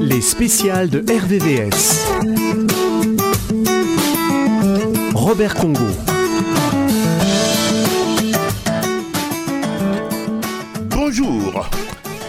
Les spéciales de RVVS. Robert Congo. Bonjour.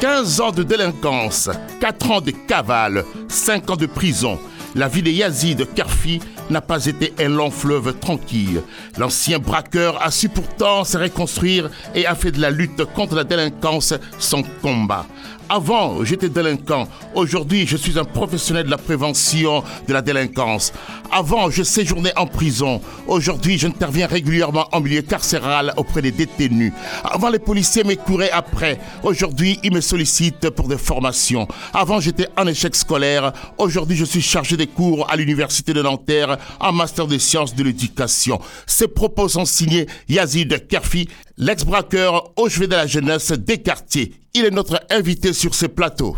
15 ans de délinquance, 4 ans de cavale, 5 ans de prison. La vie de Yazid Karfi n'a pas été un long fleuve tranquille. L'ancien braqueur a su pourtant se reconstruire et a fait de la lutte contre la délinquance son combat. Avant, j'étais délinquant. Aujourd'hui, je suis un professionnel de la prévention de la délinquance. Avant, je séjournais en prison. Aujourd'hui, j'interviens régulièrement en milieu carcéral auprès des détenus. Avant, les policiers me couraient après. Aujourd'hui, ils me sollicitent pour des formations. Avant, j'étais en échec scolaire. Aujourd'hui, je suis chargé des cours à l'université de Nanterre en master des sciences de l'éducation. Ces propos sont signés Yazid Kerfi, l'ex-braqueur au chevet de la jeunesse des quartiers. Il est notre invité sur ce plateau.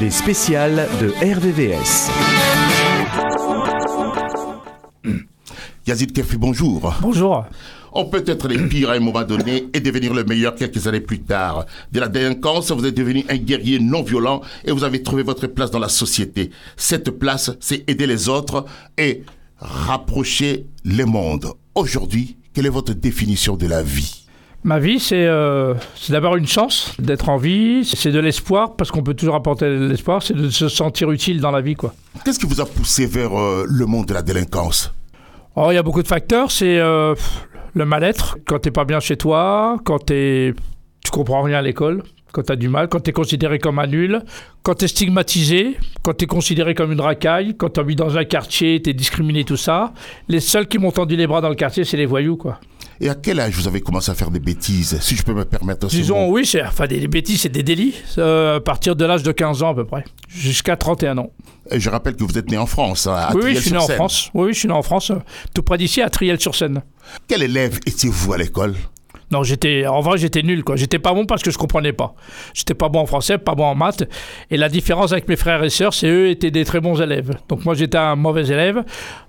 Les spéciales de RVVS. Yazid Kerfi, bonjour. Bonjour. On peut être les pires à un moment donné et devenir le meilleur quelques années plus tard. De la délinquance, vous êtes devenu un guerrier non violent et vous avez trouvé votre place dans la société. Cette place, c'est aider les autres et rapprocher les mondes. Aujourd'hui, quelle est votre définition de la vie? Ma vie, c'est euh, d'abord une chance d'être en vie, c'est de l'espoir, parce qu'on peut toujours apporter de l'espoir, c'est de se sentir utile dans la vie, quoi. Qu'est-ce qui vous a poussé vers euh, le monde de la délinquance? Oh, il y a beaucoup de facteurs, c'est euh, le mal-être, quand t'es pas bien chez toi, quand t'es, tu comprends rien à l'école, quand t'as du mal, quand t'es considéré comme un nul, quand t'es stigmatisé, quand t'es considéré comme une racaille, quand t'habites dans un quartier, t'es discriminé, tout ça. Les seuls qui m'ont tendu les bras dans le quartier, c'est les voyous, quoi. Et à quel âge vous avez commencé à faire des bêtises, si je peux me permettre Disons, oui, c'est, enfin, des, des bêtises, c'est des délits, euh, à partir de l'âge de 15 ans à peu près, jusqu'à 31 ans. Et je rappelle que vous êtes né en France, hein, à oui, oui, je suis né en. France. Oui, oui, je suis né en France, tout près d'ici, à Triel-sur-Seine. Quel élève étiez-vous à l'école? Non, j'étais, en vrai, j'étais nul, quoi. J'étais pas bon parce que je comprenais pas. J'étais pas bon en français, pas bon en maths. Et la différence avec mes frères et sœurs, c'est eux étaient des très bons élèves. Donc moi, j'étais un mauvais élève.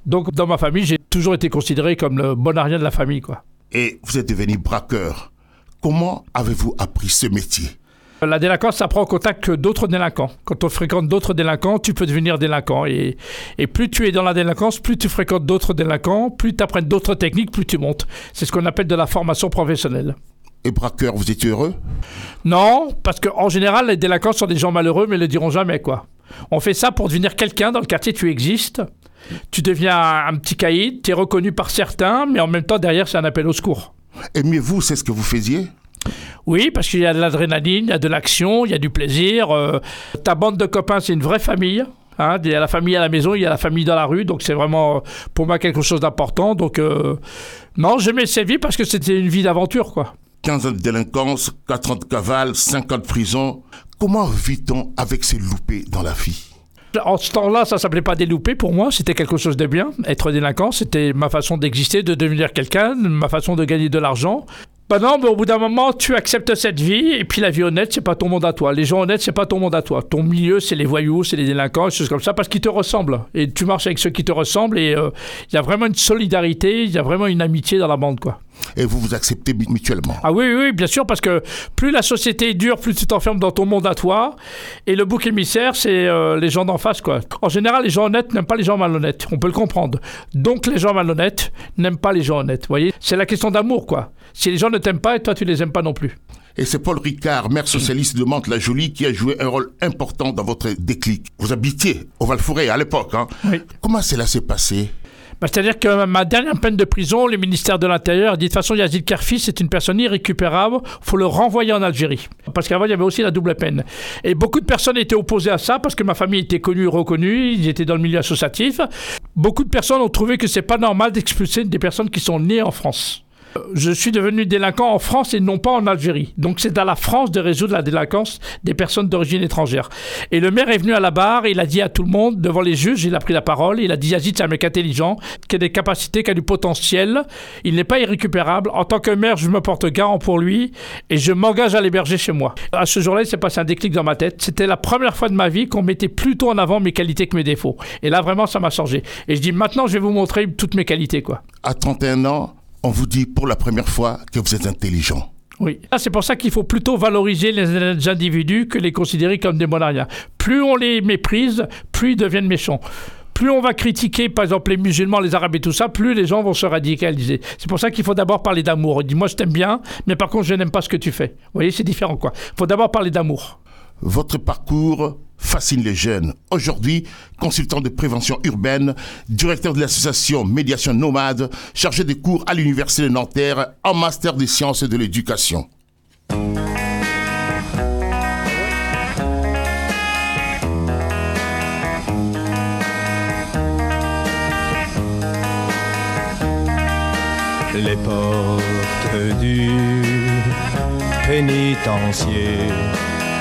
Donc dans ma famille, j'ai toujours été considéré comme le bon arrière de la famille, quoi. Et vous êtes devenu braqueur. Comment avez-vous appris ce métier? La délinquance, ça prend en contact que d'autres délinquants. Quand on fréquente d'autres délinquants, tu peux devenir délinquant. Et, et plus tu es dans la délinquance, plus tu fréquentes d'autres délinquants, plus tu apprends d'autres techniques, plus tu montes. C'est ce qu'on appelle de la formation professionnelle. Et braqueur, vous étiez heureux? Non, parce qu'en général, les délinquants sont des gens malheureux, mais ne le diront jamais, quoi. On fait ça pour devenir quelqu'un dans le quartier, tu existes. Tu deviens un, un petit caïd, tu es reconnu par certains, mais en même temps, derrière, c'est un appel au secours. Aimiez-vous, c'est ce que vous faisiez? Oui, parce qu'il y a de l'adrénaline, il y a de l'action, il y a du plaisir. euh, ta bande de copains, c'est une vraie famille. hein. il y a la famille à la maison, il y a la famille dans la rue, donc c'est vraiment euh, pour moi quelque chose d'important. Donc, euh, non, j'aimais cette vie parce que c'était une vie d'aventure, quoi. 15 ans de délinquance, 4 ans de cavale, 5 ans de prison. Comment vit-on avec ces loupés dans la vie? En ce temps-là, ça s'appelait pas des loupés pour moi, c'était quelque chose de bien. Être délinquant, c'était ma façon d'exister, de devenir quelqu'un, ma façon de gagner de l'argent. Bah non, mais au bout d'un moment, tu acceptes cette vie, et puis la vie honnête, c'est pas ton monde à toi. Les gens honnêtes, c'est pas ton monde à toi. Ton milieu, c'est les voyous, c'est les délinquants, des choses comme ça, parce qu'ils te ressemblent. Et tu marches avec ceux qui te ressemblent, et euh, il y a vraiment une solidarité, il y a vraiment une amitié dans la bande, quoi. Et vous vous acceptez mu- mutuellement Ah oui, oui, oui, bien sûr, parce que plus la société est dure, plus tu t'enfermes dans ton monde à toi. Et le bouc émissaire, c'est euh, les gens d'en face, quoi. En général, les gens honnêtes n'aiment pas les gens malhonnêtes. On peut le comprendre. Donc, les gens malhonnêtes n'aiment pas les gens honnêtes. Vous voyez C'est la question d'amour, quoi. Si les gens ne t'aiment pas, et toi, tu les aimes pas non plus. Et c'est Paul Ricard, maire socialiste de Mantes-la-Jolie, qui a joué un rôle important dans votre déclic. Vous habitiez au Val-Fouré à l'époque. Hein Oui. Comment cela s'est passé? Bah, C'est-à-dire que ma dernière peine de prison, le ministère de l'Intérieur a dit de toute façon, Yazid Karfi, c'est une personne irrécupérable, faut le renvoyer en Algérie. Parce qu'avant, il y avait aussi la double peine. Et beaucoup de personnes étaient opposées à ça parce que ma famille était connue et reconnue, ils étaient dans le milieu associatif. Beaucoup de personnes ont trouvé que c'est pas normal d'expulser des personnes qui sont nées en France. Je suis devenu délinquant en France et non pas en Algérie. Donc c'est à la France de résoudre la délinquance des personnes d'origine étrangère. Et le maire est venu à la barre, il a dit à tout le monde, devant les juges, il a pris la parole, il a dit Yazid c'est un mec intelligent, qui a des capacités, qui a du potentiel, il n'est pas irrécupérable. En tant que maire, je me porte garant pour lui et je m'engage à l'héberger chez moi. À ce jour-là, il s'est passé un déclic dans ma tête. C'était la première fois de ma vie qu'on mettait plutôt en avant mes qualités que mes défauts. Et là, vraiment, ça m'a changé. Et je dis maintenant, je vais vous montrer toutes mes qualités, quoi. À 31 ans, on vous dit pour la première fois que vous êtes intelligent. Oui. Ah, c'est pour ça qu'il faut plutôt valoriser les individus que les considérer comme des monariens. Plus on les méprise, plus ils deviennent méchants plus on va critiquer, par exemple, les musulmans, les arabes et tout ça, plus les gens vont se radicaliser. C'est pour ça qu'il faut d'abord parler d'amour. Dis, moi, je t'aime bien, mais par contre, je n'aime pas ce que tu fais. Vous voyez, c'est différent, quoi. Il faut d'abord parler d'amour. Votre parcours fascine les jeunes. Aujourd'hui, consultant de prévention urbaine, directeur de l'association Médiation Nomade, chargé des cours à l'Université de Nanterre en master des sciences de l'éducation. les portes du pénitencier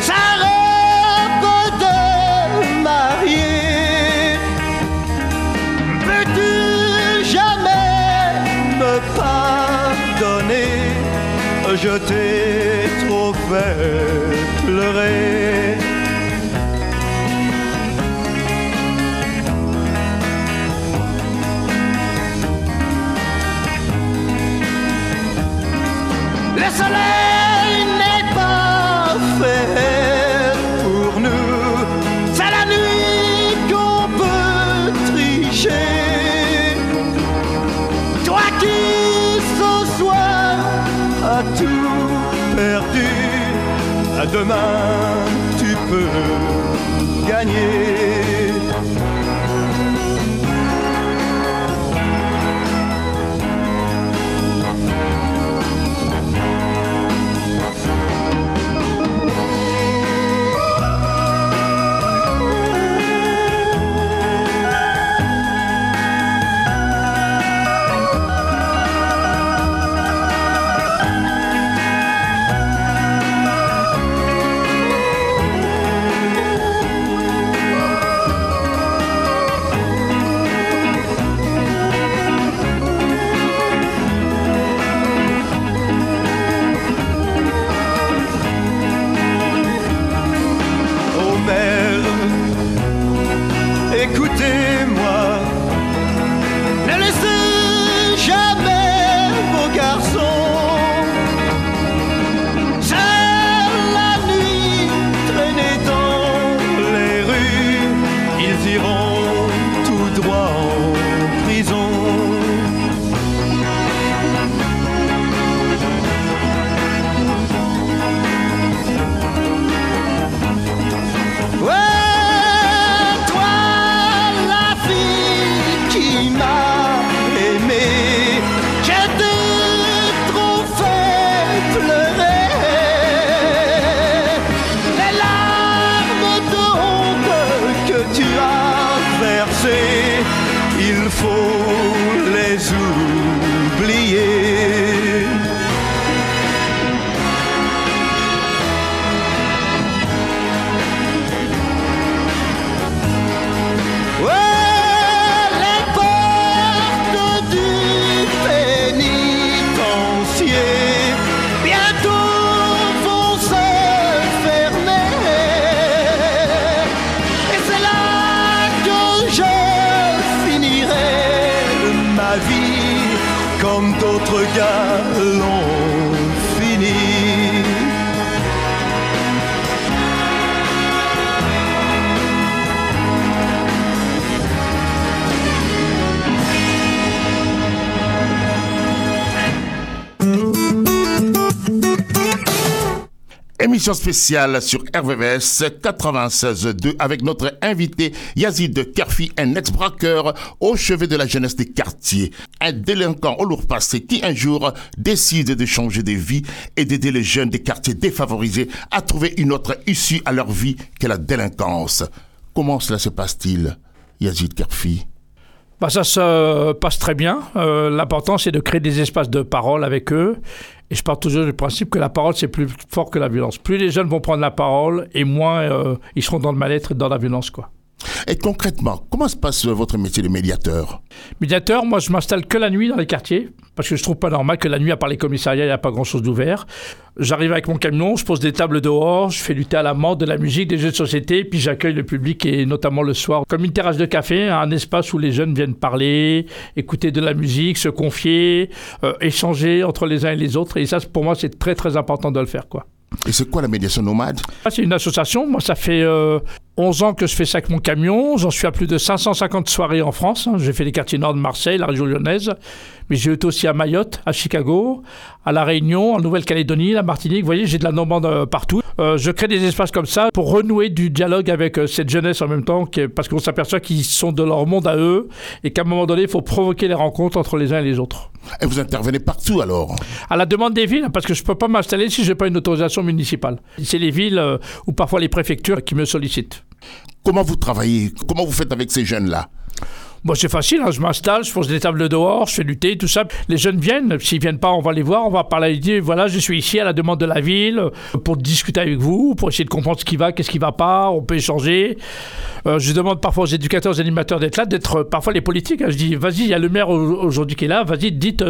Sa robe de mariée. Peux-tu jamais me pardonner? Je t'ai trop fait pleurer. Le Émission spéciale sur RVVS 96.2 avec notre invité Yazid Kerfi, un ex-braqueur au chevet de la jeunesse des quartiers. Un délinquant au lourd passé qui un jour décide de changer de vie et d'aider les jeunes des quartiers défavorisés à trouver une autre issue à leur vie que la délinquance. Comment cela se passe-t-il, Yazid Kerfi? Bah, Ça se passe très bien. Euh, L'important, c'est de créer des espaces de parole avec eux. Et je pars toujours du principe que la parole, c'est plus fort que la violence. Plus les jeunes vont prendre la parole, et moins euh, ils seront dans le mal-être et dans la violence. Quoi. Et concrètement, comment se passe votre métier de médiateur? Médiateur, moi je m'installe que la nuit dans les quartiers, parce que je trouve pas normal que la nuit, à part les commissariats, il n'y a pas grand chose d'ouvert. J'arrive avec mon camion, je pose des tables dehors, je fais lutter à la mort de la musique, des jeux de société, puis j'accueille le public, et notamment le soir, comme une terrasse de café, un espace où les jeunes viennent parler, écouter de la musique, se confier, euh, échanger entre les uns et les autres. Et ça, pour moi, c'est très très important de le faire. quoi. Et c'est quoi la médiation nomade? C'est une association. Moi, ça fait euh, 11 ans que je fais ça avec mon camion. J'en suis à plus de 550 soirées en France. hein. J'ai fait les quartiers nord de Marseille, la région lyonnaise. Mais j'ai été aussi à Mayotte, à Chicago, à La Réunion, en Nouvelle-Calédonie, la Martinique. Vous voyez, j'ai de la Normande euh, partout. Euh, je crée des espaces comme ça pour renouer du dialogue avec euh, cette jeunesse en même temps, parce qu'on s'aperçoit qu'ils sont de leur monde à eux et qu'à un moment donné, il faut provoquer les rencontres entre les uns et les autres. Et vous intervenez partout alors? À la demande des villes, parce que je ne peux pas m'installer si je n'ai pas une autorisation municipale. C'est les villes euh, ou parfois les préfectures qui me sollicitent. Comment vous travaillez? Comment vous faites avec ces jeunes-là? Bon, c'est facile, hein, je m'installe, je pose des tables dehors, je fais lutter, tout ça. Les jeunes viennent, s'ils viennent pas, on va les voir, on va parler, dire voilà, je suis ici à la demande de la ville euh, pour discuter avec vous, pour essayer de comprendre ce qui va, qu'est-ce qui va pas, on peut échanger. Euh, je demande parfois aux éducateurs, aux animateurs d'être là, d'être euh, parfois les politiques. hein. Je dis, vas-y, il y a le maire au- aujourd'hui qui est là, vas-y, dites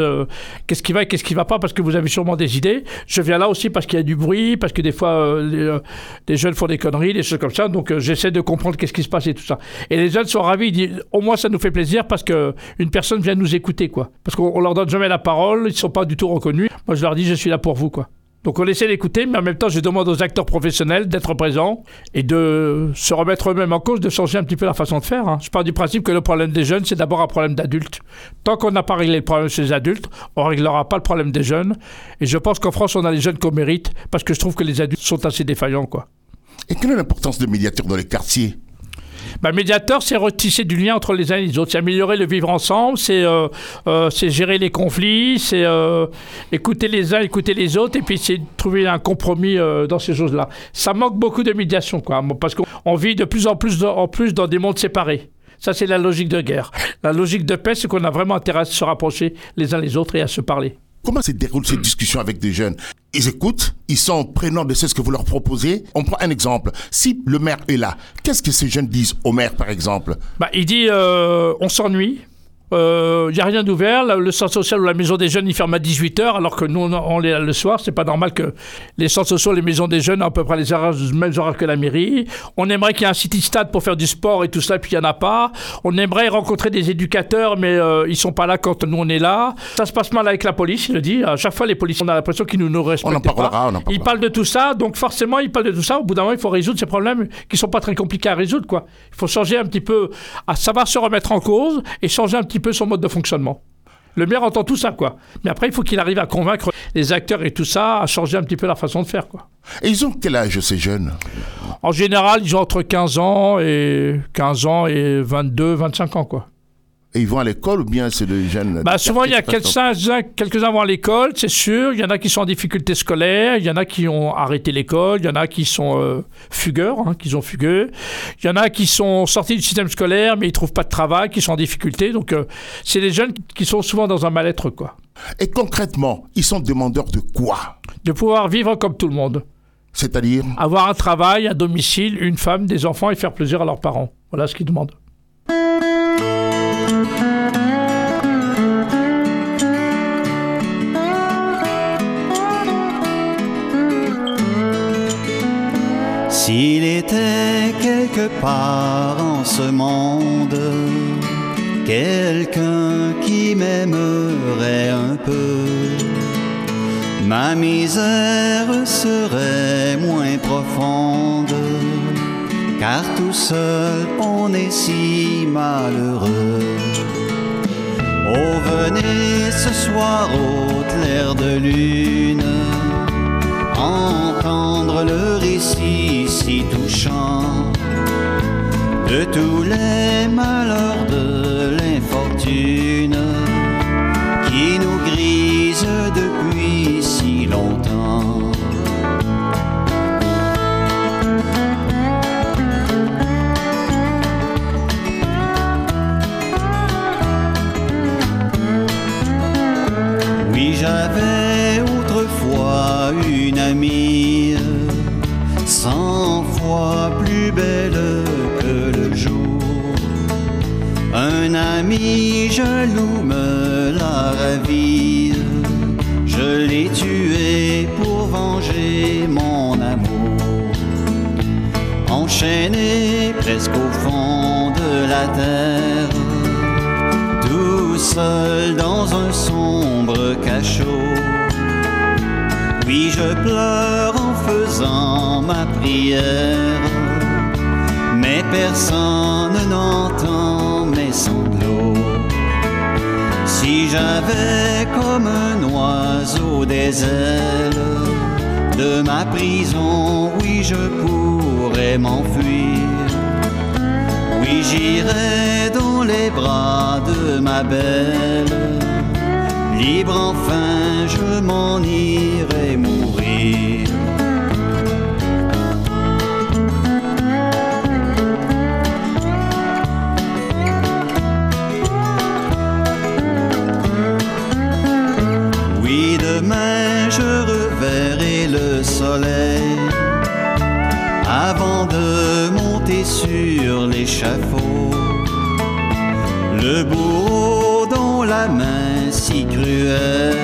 qu'est-ce qui va et qu'est-ce qui va pas, parce que vous avez sûrement des idées. Je viens là aussi parce qu'il y a du bruit, parce que des fois, les, jeunes font des conneries, des choses comme ça, donc j'essaie de comprendre qu'est-ce qui se passe et tout ça. Et les jeunes sont ravis, ils disent, au moins ça nous fait plaisir parce que une personne vient nous écouter, quoi. Parce qu'on on leur donne jamais la parole, ils sont pas du tout reconnus. Moi, je leur dis, je suis là pour vous, quoi. Donc on essaie d'écouter, mais en même temps, je demande aux acteurs professionnels d'être présents et de se remettre eux-mêmes en cause, de changer un petit peu la façon de faire. hein. Je pars du principe que le problème des jeunes, c'est d'abord un problème d'adultes. Tant qu'on n'a pas réglé le problème chez les adultes, on ne réglera pas le problème des jeunes. Et je pense qu'en France, on a les jeunes qu'on mérite, parce que je trouve que les adultes sont assez défaillants, quoi. Et quelle est l'importance de médiateur dans les quartiers? Bah, médiateur, c'est retisser du lien entre les uns et les autres. C'est améliorer le vivre ensemble, c'est euh, euh, gérer les conflits, c'est euh, écouter les uns, écouter les autres, et puis c'est trouver un compromis dans ces choses-là. Ça manque beaucoup de médiation, quoi, parce qu'on on vit de plus en plus, en plus dans des mondes séparés. Ça, c'est la logique de guerre. La logique de paix, c'est qu'on a vraiment intérêt à se rapprocher les uns les autres et à se parler. Comment se déroulent ces discussions avec des jeunes? Ils écoutent, ils sont prenants de ce que vous leur proposez. On prend un exemple. Si le maire est là, qu'est-ce que ces jeunes disent au maire, par exemple? Bah, il dit euh, on s'ennuie. Il n'y a rien d'ouvert. Le, centre social ou la maison des jeunes, il ferme à 18h, alors que nous, on, on est là le soir. C'est pas normal que les centres sociaux, les maisons des jeunes, ont à peu près les, horaires- les mêmes horaires que la mairie. On aimerait qu'il y ait un city-stade pour faire du sport et tout ça, puis il n'y en a pas. On aimerait rencontrer des éducateurs, mais euh, ils sont pas là quand nous, on est là. Ça se passe mal avec la police, il le dit. À chaque fois, les policiers, on a l'impression qu'ils nous, nous respectent On en parlera, pas. on en parlera. Ils parlent de tout ça, donc forcément, ils parlent de tout ça. Au bout d'un moment, il faut résoudre ces problèmes qui sont pas très compliqués à résoudre, quoi. Il faut changer un petit peu, à savoir se remettre en cause et changer un petit peu son mode de fonctionnement. Le maire entend tout ça, quoi. Mais après, il faut qu'il arrive à convaincre les acteurs et tout ça à changer un petit peu leur façon de faire, quoi. Et ils ont quel âge, ces jeunes? En général, ils ont entre 15 ans et 15 ans et 22, 25 ans, quoi. Et ils vont à l'école ou bien c'est des jeunes Bah, souvent, il y a quelques-uns quelques-uns vont à l'école, c'est sûr. Il y en a qui sont en difficulté scolaire, il y en a qui ont arrêté l'école, il y en a qui sont euh, fugueurs, hein, qui sont fugueux. Il y en a qui sont sortis du système scolaire, mais ils trouvent pas de travail, qui sont en difficulté. Donc, euh, c'est des jeunes qui sont souvent dans un mal-être, quoi. Et concrètement, ils sont demandeurs de quoi? De pouvoir vivre comme tout le monde. C'est-à-dire? Avoir un travail, un domicile, une femme, des enfants et faire plaisir à leurs parents. Voilà ce qu'ils demandent. S'il était quelque part en ce monde quelqu'un qui m'aimerait un peu, ma misère serait moins profonde, car tout seul on est si malheureux. Oh, venez ce soir au clair de lune entendre le récit si touchant. De tous les malheurs de l'infortune jaloux me la ravise. Je l'ai tué pour venger mon amour. Enchaîné presque au fond de la terre, tout seul dans un sombre cachot. Oui, je pleure en faisant ma prière, mais personne n'entend Si j'avais comme un oiseau des ailes de ma prison, oui, je pourrais m'enfuir. Oui, j'irais dans les bras de ma belle. Libre enfin, je m'en irai mourir. Avant de monter sur l'échafaud. Le bourreau dont la main si cruelle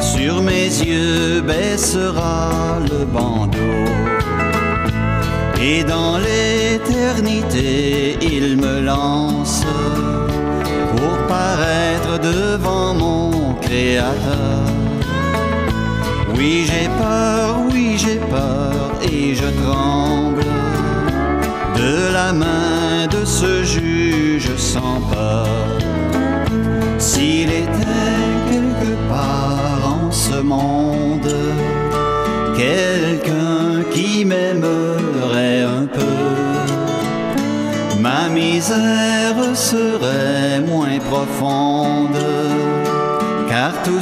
sur mes yeux baissera le bandeau. Et dans l'éternité, il me lance pour paraître devant mon Créateur. Oui, j'ai peur, oui, j'ai peur et je tremble de la main de ce juge sans peur. S'il était quelque part en ce monde, quelqu'un qui m'aimerait un peu, ma misère serait moins profonde,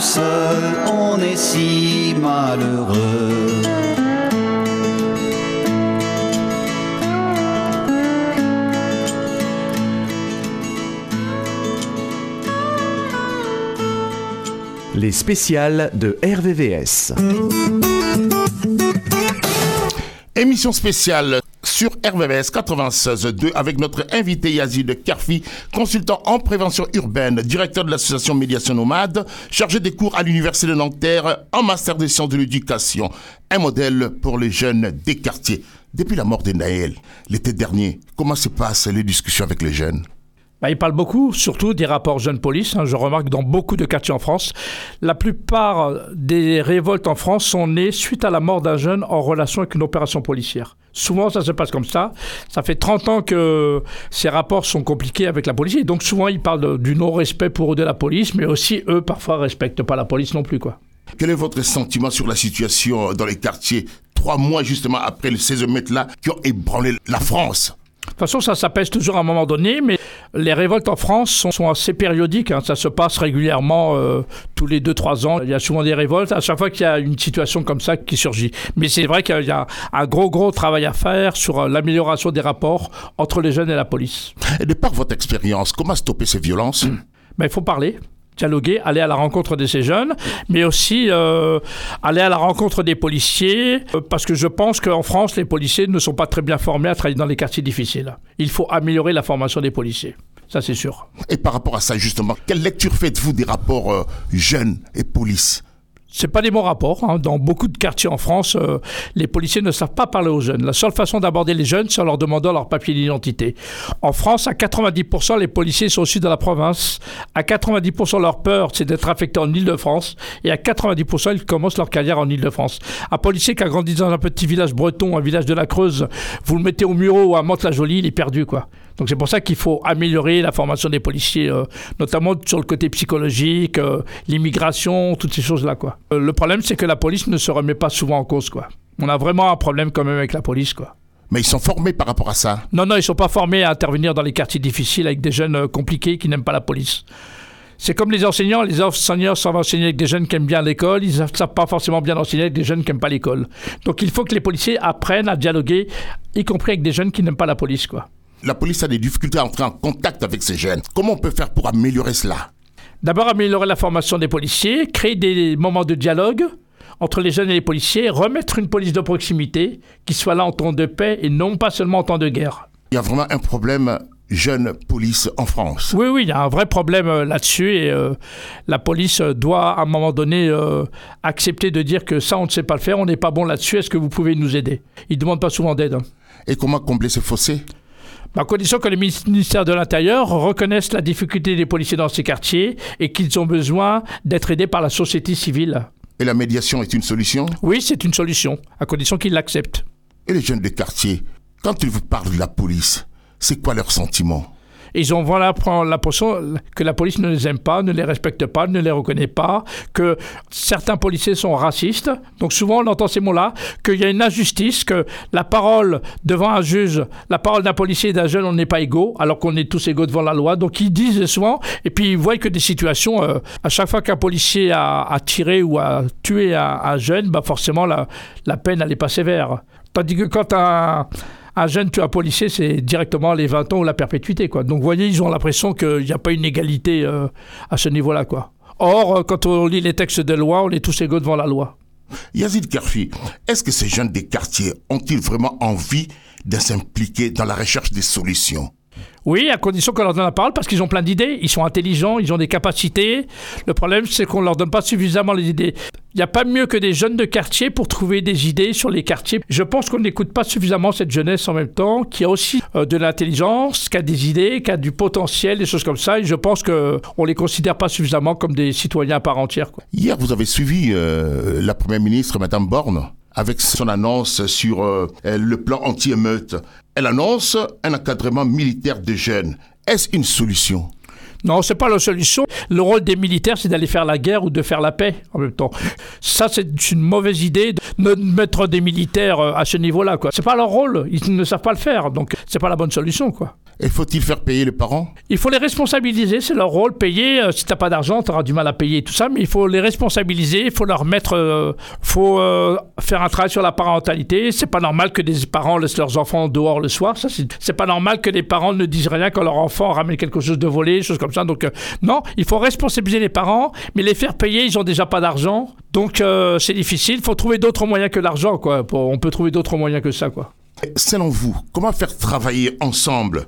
seul on est si malheureux. Les spéciales de RVVS. Émission spéciale sur RVVS 96.2 avec notre invité Yazid Karfi, consultant en prévention urbaine, directeur de l'association Médiation Nomade, chargé des cours à l'Université de Nanterre en master des sciences de l'éducation, un modèle pour les jeunes des quartiers. Depuis la mort de Naël, l'été dernier, comment se passent les discussions avec les jeunes? Bah, il parle beaucoup, surtout des rapports jeunes-police. Hein. Je remarque dans beaucoup de quartiers en France, la plupart des révoltes en France sont nées suite à la mort d'un jeune en relation avec une opération policière. Souvent, ça se passe comme ça. Ça fait 30 ans que ces rapports sont compliqués avec la police. Et donc, souvent, ils parlent du non-respect pour eux de la police, mais aussi, eux, parfois, respectent pas la police non plus, quoi. Quel est votre sentiment sur la situation dans les quartiers, trois mois justement après les 16 mètres là qui ont ébranlé la France? De toute façon, ça s'apaise toujours à un moment donné, mais les révoltes en France sont, sont assez périodiques. Hein. Ça se passe régulièrement euh, tous les 2-3 ans. Il y a souvent des révoltes à chaque fois qu'il y a une situation comme ça qui surgit. Mais c'est vrai qu'il y a un gros, gros travail à faire sur euh, l'amélioration des rapports entre les jeunes et la police. Et de par votre expérience, comment stopper ces violences? Ben, il faut parler dialoguer, aller à la rencontre de ces jeunes, mais aussi euh, aller à la rencontre des policiers, euh, parce que je pense qu'en France, les policiers ne sont pas très bien formés à travailler dans les quartiers difficiles. Il faut améliorer la formation des policiers. Ça, c'est sûr. Et par rapport à ça, justement, quelle lecture faites-vous des rapports euh, jeunes et police? C'est pas des bons rapports. Hein. Dans beaucoup de quartiers en France, euh, les policiers ne savent pas parler aux jeunes. La seule façon d'aborder les jeunes, c'est en leur demandant leur papier d'identité. En France, à 90%, les policiers sont aussi dans la province. À 90%, leur peur, c'est d'être affecté en Ile-de-France. Et à 90%, ils commencent leur carrière en Ile-de-France. Un policier qui a grandi dans un petit village breton, un village de la Creuse, vous le mettez au Muro ou à Mantes-la-Jolie, il est perdu, quoi. Donc c'est pour ça qu'il faut améliorer la formation des policiers, euh, notamment sur le côté psychologique, euh, l'immigration, toutes ces choses-là. Quoi. Euh, le problème, c'est que la police ne se remet pas souvent en cause. Quoi. On a vraiment un problème quand même avec la police. Quoi. Mais ils sont formés par rapport à ça Non, non, ils ne sont pas formés à intervenir dans les quartiers difficiles avec des jeunes compliqués qui n'aiment pas la police. C'est comme les enseignants. Les enseignants savent enseigner avec des jeunes qui aiment bien l'école. Ils ne savent pas forcément bien enseigner avec des jeunes qui n'aiment pas l'école. Donc il faut que les policiers apprennent à dialoguer, y compris avec des jeunes qui n'aiment pas la police. Quoi la police a des difficultés à entrer en contact avec ces jeunes. Comment on peut faire pour améliorer cela? D'abord, améliorer la formation des policiers, créer des moments de dialogue entre les jeunes et les policiers, remettre une police de proximité qui soit là en temps de paix et non pas seulement en temps de guerre. Il y a vraiment un problème jeune police en France. Oui, oui, il y a un vrai problème euh, là-dessus et euh, la police doit à un moment donné euh, accepter de dire que ça, on ne sait pas le faire, on n'est pas bon là-dessus, est-ce que vous pouvez nous aider? Ils ne demandent pas souvent d'aide. hein. Et comment combler ce fossé? À condition que le ministère de l'Intérieur reconnaisse la difficulté des policiers dans ces quartiers et qu'ils ont besoin d'être aidés par la société civile. Et la médiation est une solution? Oui, c'est une solution, à condition qu'ils l'acceptent. Et les jeunes de quartier, quand ils vous parlent de la police, c'est quoi leur sentiment? Ils ont voilà l'impression que la police ne les aime pas, ne les respecte pas, ne les reconnaît pas, que certains policiers sont racistes. Donc souvent on entend ces mots-là, qu'il y a une injustice, que la parole devant un juge, la parole d'un policier et d'un jeune, on n'est pas égaux, alors qu'on est tous égaux devant la loi. Donc ils disent souvent, et puis ils voient que des situations, euh, à chaque fois qu'un policier a, tiré ou a tué un, un jeune, bah forcément la, peine elle n'est pas sévère. Tandis que quand un un jeune un policier, c'est directement les 20 ans ou la perpétuité. Quoi. Donc, vous voyez, ils ont l'impression qu'il n'y a pas une égalité euh, à ce niveau-là. Quoi. Or, euh, quand on lit les textes de loi, on est tous égaux devant la loi. Yazid Karfi, est-ce que ces jeunes des quartiers ont-ils vraiment envie de s'impliquer dans la recherche des solutions? Oui, à condition qu'on leur donne la parole, parce qu'ils ont plein d'idées, ils sont intelligents, ils ont des capacités. Le problème, c'est qu'on ne leur donne pas suffisamment les idées. Il n'y a pas mieux que des jeunes de quartier pour trouver des idées sur les quartiers. Je pense qu'on n'écoute pas suffisamment cette jeunesse en même temps, qui a aussi euh, de l'intelligence, qui a des idées, qui a du potentiel, des choses comme ça. Et je pense qu'on ne les considère pas suffisamment comme des citoyens à part entière. Hier, vous avez suivi euh, la Première ministre, Madame Borne, avec son annonce sur euh, le plan anti-émeute. Elle annonce un encadrement militaire des jeunes. Est-ce une solution? Non, c'est pas la solution. Le rôle des militaires, c'est d'aller faire la guerre ou de faire la paix en même temps. Ça, c'est une mauvaise idée de mettre des militaires à ce niveau-là. Quoi. C'est pas leur rôle. Ils ne savent pas le faire. Donc, c'est pas la bonne solution, quoi. Et faut-il faire payer les parents? Il faut les responsabiliser, c'est leur rôle. Payer, euh, si t'as pas d'argent, tu auras du mal à payer tout ça, mais il faut les responsabiliser, il faut leur mettre, euh, faut euh, faire un travail sur la parentalité. C'est pas normal que des parents laissent leurs enfants dehors le soir. Ça, c'est pas normal que les parents ne disent rien quand leur enfant ramène quelque chose de volé, choses comme ça. Donc euh, non, il faut responsabiliser les parents, mais les faire payer, ils ont déjà pas d'argent, donc euh, c'est difficile. Il faut trouver d'autres moyens que l'argent. On peut trouver d'autres moyens que ça, quoi. Selon vous, comment faire travailler ensemble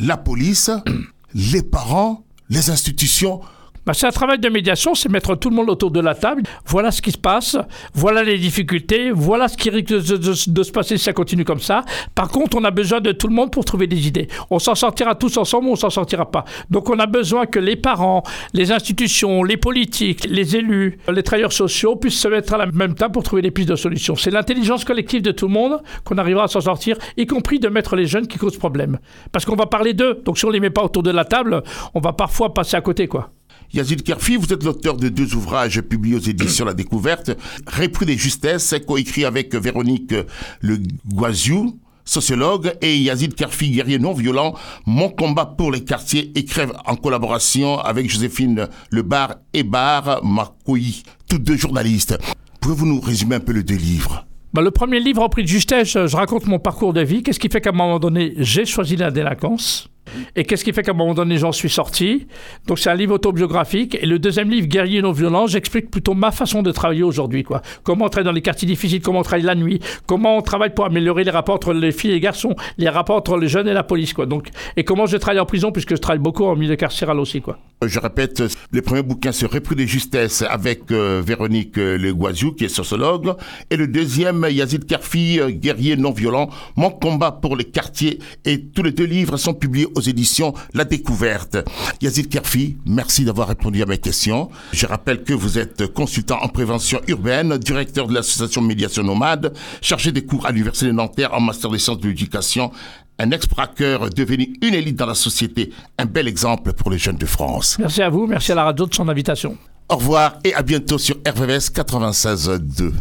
la police, les parents, les institutions bah, c'est un travail de médiation, c'est mettre tout le monde autour de la table. Voilà ce qui se passe, voilà les difficultés, voilà ce qui risque de, se passer si ça continue comme ça. Par contre, on a besoin de tout le monde pour trouver des idées. On s'en sortira tous ensemble ou on s'en sortira pas. Donc on a besoin que les parents, les institutions, les politiques, les élus, les travailleurs sociaux puissent se mettre à la même table pour trouver des pistes de solutions. C'est l'intelligence collective de tout le monde qu'on arrivera à s'en sortir, y compris de mettre les jeunes qui causent problème. Parce qu'on va parler d'eux. Donc si on les met pas autour de la table, on va parfois passer à côté, quoi. Yazid Kerfi, vous êtes l'auteur de deux ouvrages publiés aux éditions La Découverte. Repris des justesses, coécrit avec Véronique Le Guaziou, sociologue, et Yazid Kerfi, guerrier non violent, Mon combat pour les quartiers, écrivent en collaboration avec Joséphine Lebar et Bar Marcoui, toutes deux journalistes. Pouvez-vous nous résumer un peu les deux livres? Bah, le premier livre, Repris de justesse, je raconte mon parcours de vie. Qu'est-ce qui fait qu'à un moment donné, j'ai choisi la délinquance? Et qu'est-ce qui fait qu'à un moment donné, j'en suis sorti? Donc, c'est un livre autobiographique. Et le deuxième livre, Guerrier non violent, j'explique plutôt ma façon de travailler aujourd'hui. quoi. Comment on travaille dans les quartiers difficiles, comment on travaille la nuit, comment on travaille pour améliorer les rapports entre les filles et les garçons, les rapports entre les jeunes et la police. Quoi. Donc, et comment je travaille en prison, puisque je travaille beaucoup en milieu carcéral aussi. Quoi. Je répète, le premier bouquin, c'est Repris des justesses avec euh, Véronique euh, Le Guaziou, qui est sociologue. Et le deuxième, Yazid Karfi, euh, guerrier non violent, Mon combat pour les quartiers. Et tous les deux livres sont publiés aux éditions La Découverte. Yazid Karfi, merci d'avoir répondu à mes questions. Je rappelle que vous êtes consultant en prévention urbaine, directeur de l'association Médiation Nomade, chargé des cours à l'Université de Nanterre en master des sciences de l'éducation, un ex-braqueur devenu une élite dans la société, un bel exemple pour les jeunes de France. Merci à vous, merci à la radio de son invitation. Au revoir et à bientôt sur RVVS 96.2.